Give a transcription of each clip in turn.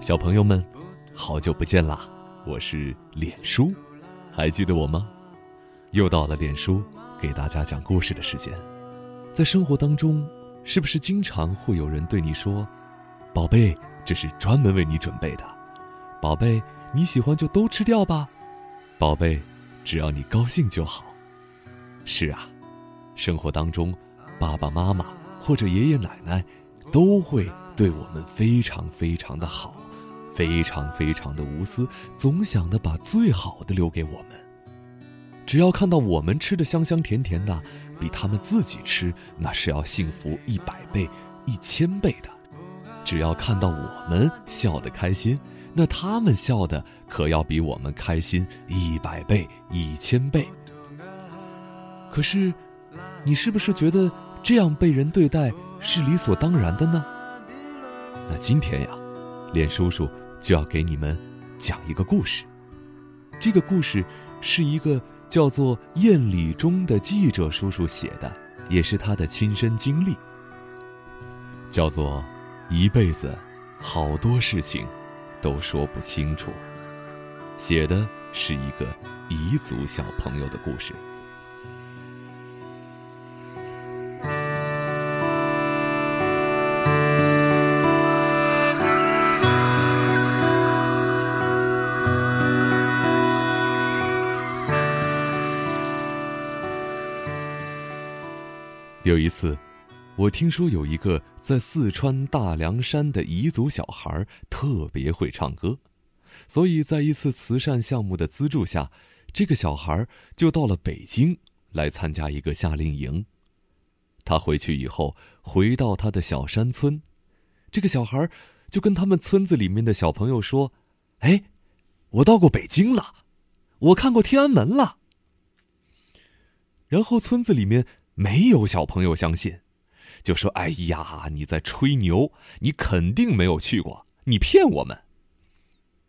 小朋友们，好久不见啦！我是脸书，还记得我吗？又到了脸书给大家讲故事的时间。在生活当中，是不是经常会有人对你说：“宝贝，这是专门为你准备的。”“宝贝，你喜欢就都吃掉吧。”“宝贝，只要你高兴就好。”是啊，生活当中，爸爸妈妈或者爷爷奶奶都会对我们非常非常的好。非常非常的无私，总想着把最好的留给我们。只要看到我们吃的香香甜甜的，比他们自己吃那是要幸福一百倍、一千倍的。只要看到我们笑得开心，那他们笑的可要比我们开心一百倍、一千倍。可是，你是不是觉得这样被人对待是理所当然的呢？那今天呀，脸叔叔。就要给你们讲一个故事。这个故事是一个叫做燕礼忠的记者叔叔写的，也是他的亲身经历。叫做“一辈子好多事情都说不清楚”，写的是一个彝族小朋友的故事。有一次，我听说有一个在四川大凉山的彝族小孩特别会唱歌，所以在一次慈善项目的资助下，这个小孩就到了北京来参加一个夏令营。他回去以后，回到他的小山村，这个小孩就跟他们村子里面的小朋友说：“哎，我到过北京了，我看过天安门了。”然后村子里面。没有小朋友相信，就说：“哎呀，你在吹牛，你肯定没有去过，你骗我们。”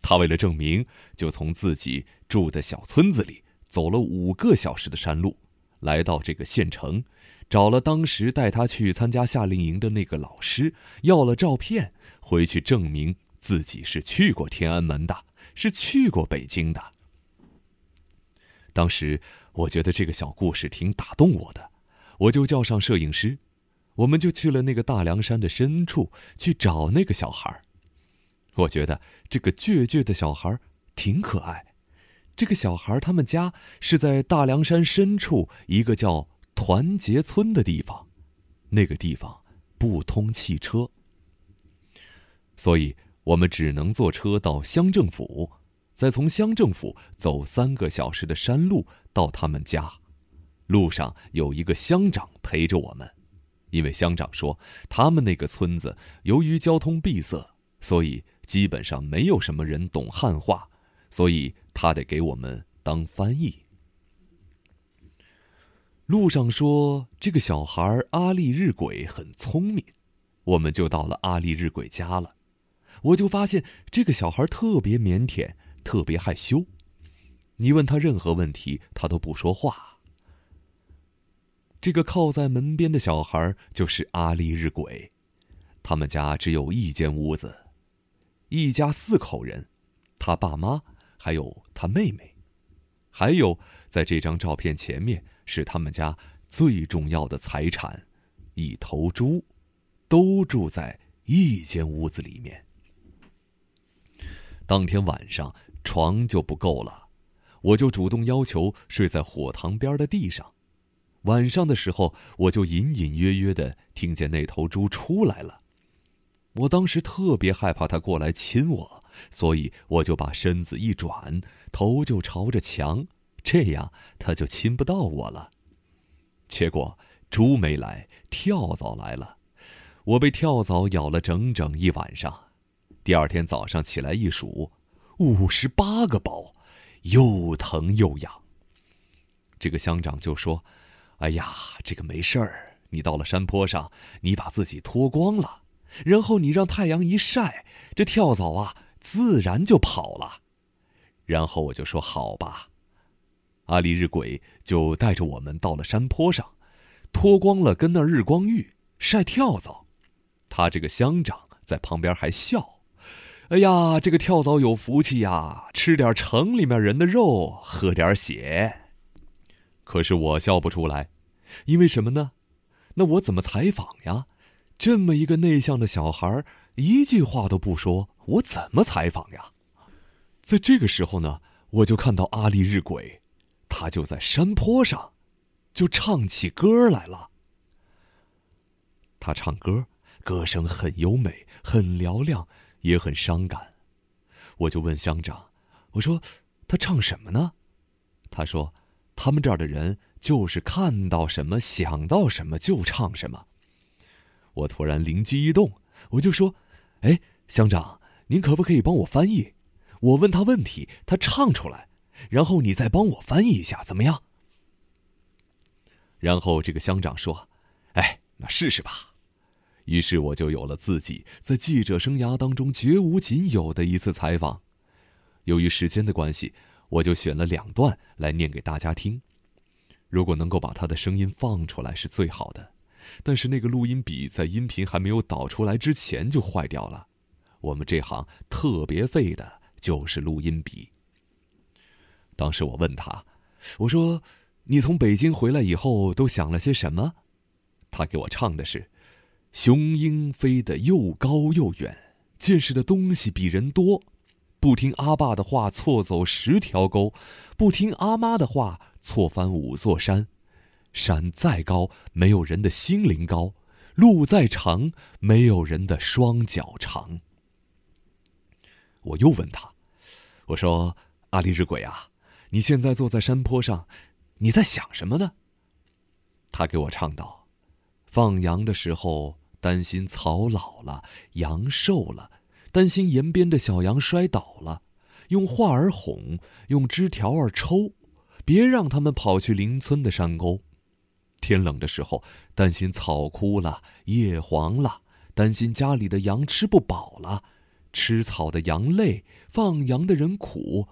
他为了证明，就从自己住的小村子里走了五个小时的山路，来到这个县城，找了当时带他去参加夏令营的那个老师，要了照片，回去证明自己是去过天安门的，是去过北京的。当时我觉得这个小故事挺打动我的。我就叫上摄影师，我们就去了那个大凉山的深处去找那个小孩我觉得这个倔倔的小孩挺可爱。这个小孩他们家是在大凉山深处一个叫团结村的地方，那个地方不通汽车，所以我们只能坐车到乡政府，再从乡政府走三个小时的山路到他们家。路上有一个乡长陪着我们，因为乡长说他们那个村子由于交通闭塞，所以基本上没有什么人懂汉话，所以他得给我们当翻译。路上说这个小孩阿力日鬼很聪明，我们就到了阿力日鬼家了。我就发现这个小孩特别腼腆，特别害羞，你问他任何问题，他都不说话。这个靠在门边的小孩就是阿力日鬼，他们家只有一间屋子，一家四口人，他爸妈还有他妹妹，还有在这张照片前面是他们家最重要的财产，一头猪，都住在一间屋子里面。当天晚上床就不够了，我就主动要求睡在火塘边的地上。晚上的时候，我就隐隐约约的听见那头猪出来了。我当时特别害怕它过来亲我，所以我就把身子一转，头就朝着墙，这样它就亲不到我了。结果猪没来，跳蚤来了，我被跳蚤咬了整整一晚上。第二天早上起来一数，五十八个包，又疼又痒。这个乡长就说：“哎呀，这个没事儿，你到了山坡上，你把自己脱光了，然后你让太阳一晒，这跳蚤啊自然就跑了。”然后我就说：“好吧。”阿里日鬼就带着我们到了山坡上，脱光了跟那日光浴晒跳蚤。他这个乡长在旁边还笑：“哎呀，这个跳蚤有福气呀，吃点城里面人的肉，喝点血。”可是我笑不出来，因为什么呢？那我怎么采访呀？这么一个内向的小孩，一句话都不说，我怎么采访呀？在这个时候呢，我就看到阿力日鬼。他就在山坡上，就唱起歌来了。他唱歌，歌声很优美，很嘹亮，也很伤感。我就问乡长：“我说他唱什么呢？”他说：“他们这儿的人就是看到什么想到什么就唱什么。”我突然灵机一动，我就说：“哎，乡长，您可不可以帮我翻译？我问他问题，他唱出来。”然后你再帮我翻译一下，怎么样？然后这个乡长说：“哎，那试试吧。”于是我就有了自己在记者生涯当中绝无仅有的一次采访。由于时间的关系，我就选了两段来念给大家听。如果能够把他的声音放出来是最好的，但是那个录音笔在音频还没有导出来之前就坏掉了。我们这行特别废的就是录音笔。当时我问他：“我说，你从北京回来以后都想了些什么？”他给我唱的是：“雄鹰飞得又高又远，见识的东西比人多。不听阿爸的话，错走十条沟；不听阿妈的话，错翻五座山。山再高，没有人的心灵高；路再长，没有人的双脚长。”我又问他：“我说，阿力日鬼啊！”你现在坐在山坡上，你在想什么呢？他给我唱道：“放羊的时候担心草老了，羊瘦了，担心沿边的小羊摔倒了，用话儿哄，用枝条儿抽，别让他们跑去邻村的山沟。天冷的时候担心草枯了，叶黄了，担心家里的羊吃不饱了，吃草的羊累，放羊的人苦，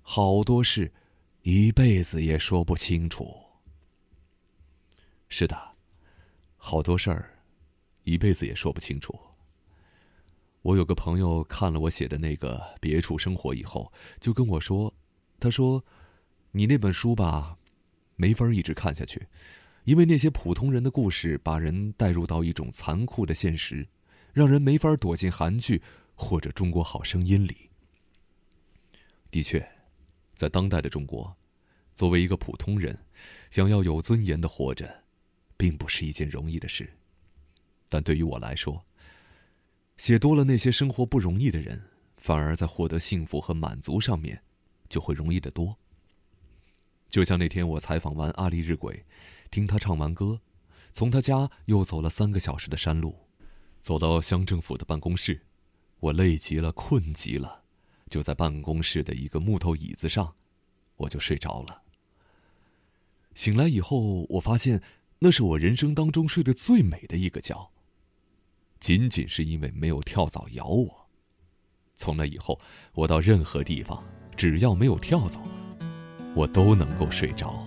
好多事。”一辈子也说不清楚。是的，好多事儿，一辈子也说不清楚。我有个朋友看了我写的那个《别处生活》以后，就跟我说：“他说，你那本书吧，没法一直看下去，因为那些普通人的故事把人带入到一种残酷的现实，让人没法躲进韩剧或者《中国好声音》里。”的确。在当代的中国，作为一个普通人，想要有尊严的活着，并不是一件容易的事。但对于我来说，写多了那些生活不容易的人，反而在获得幸福和满足上面，就会容易得多。就像那天我采访完阿丽日鬼，听他唱完歌，从他家又走了三个小时的山路，走到乡政府的办公室，我累极了，困极了。就在办公室的一个木头椅子上，我就睡着了。醒来以后，我发现那是我人生当中睡得最美的一个觉。仅仅是因为没有跳蚤咬我。从那以后，我到任何地方，只要没有跳蚤，我都能够睡着。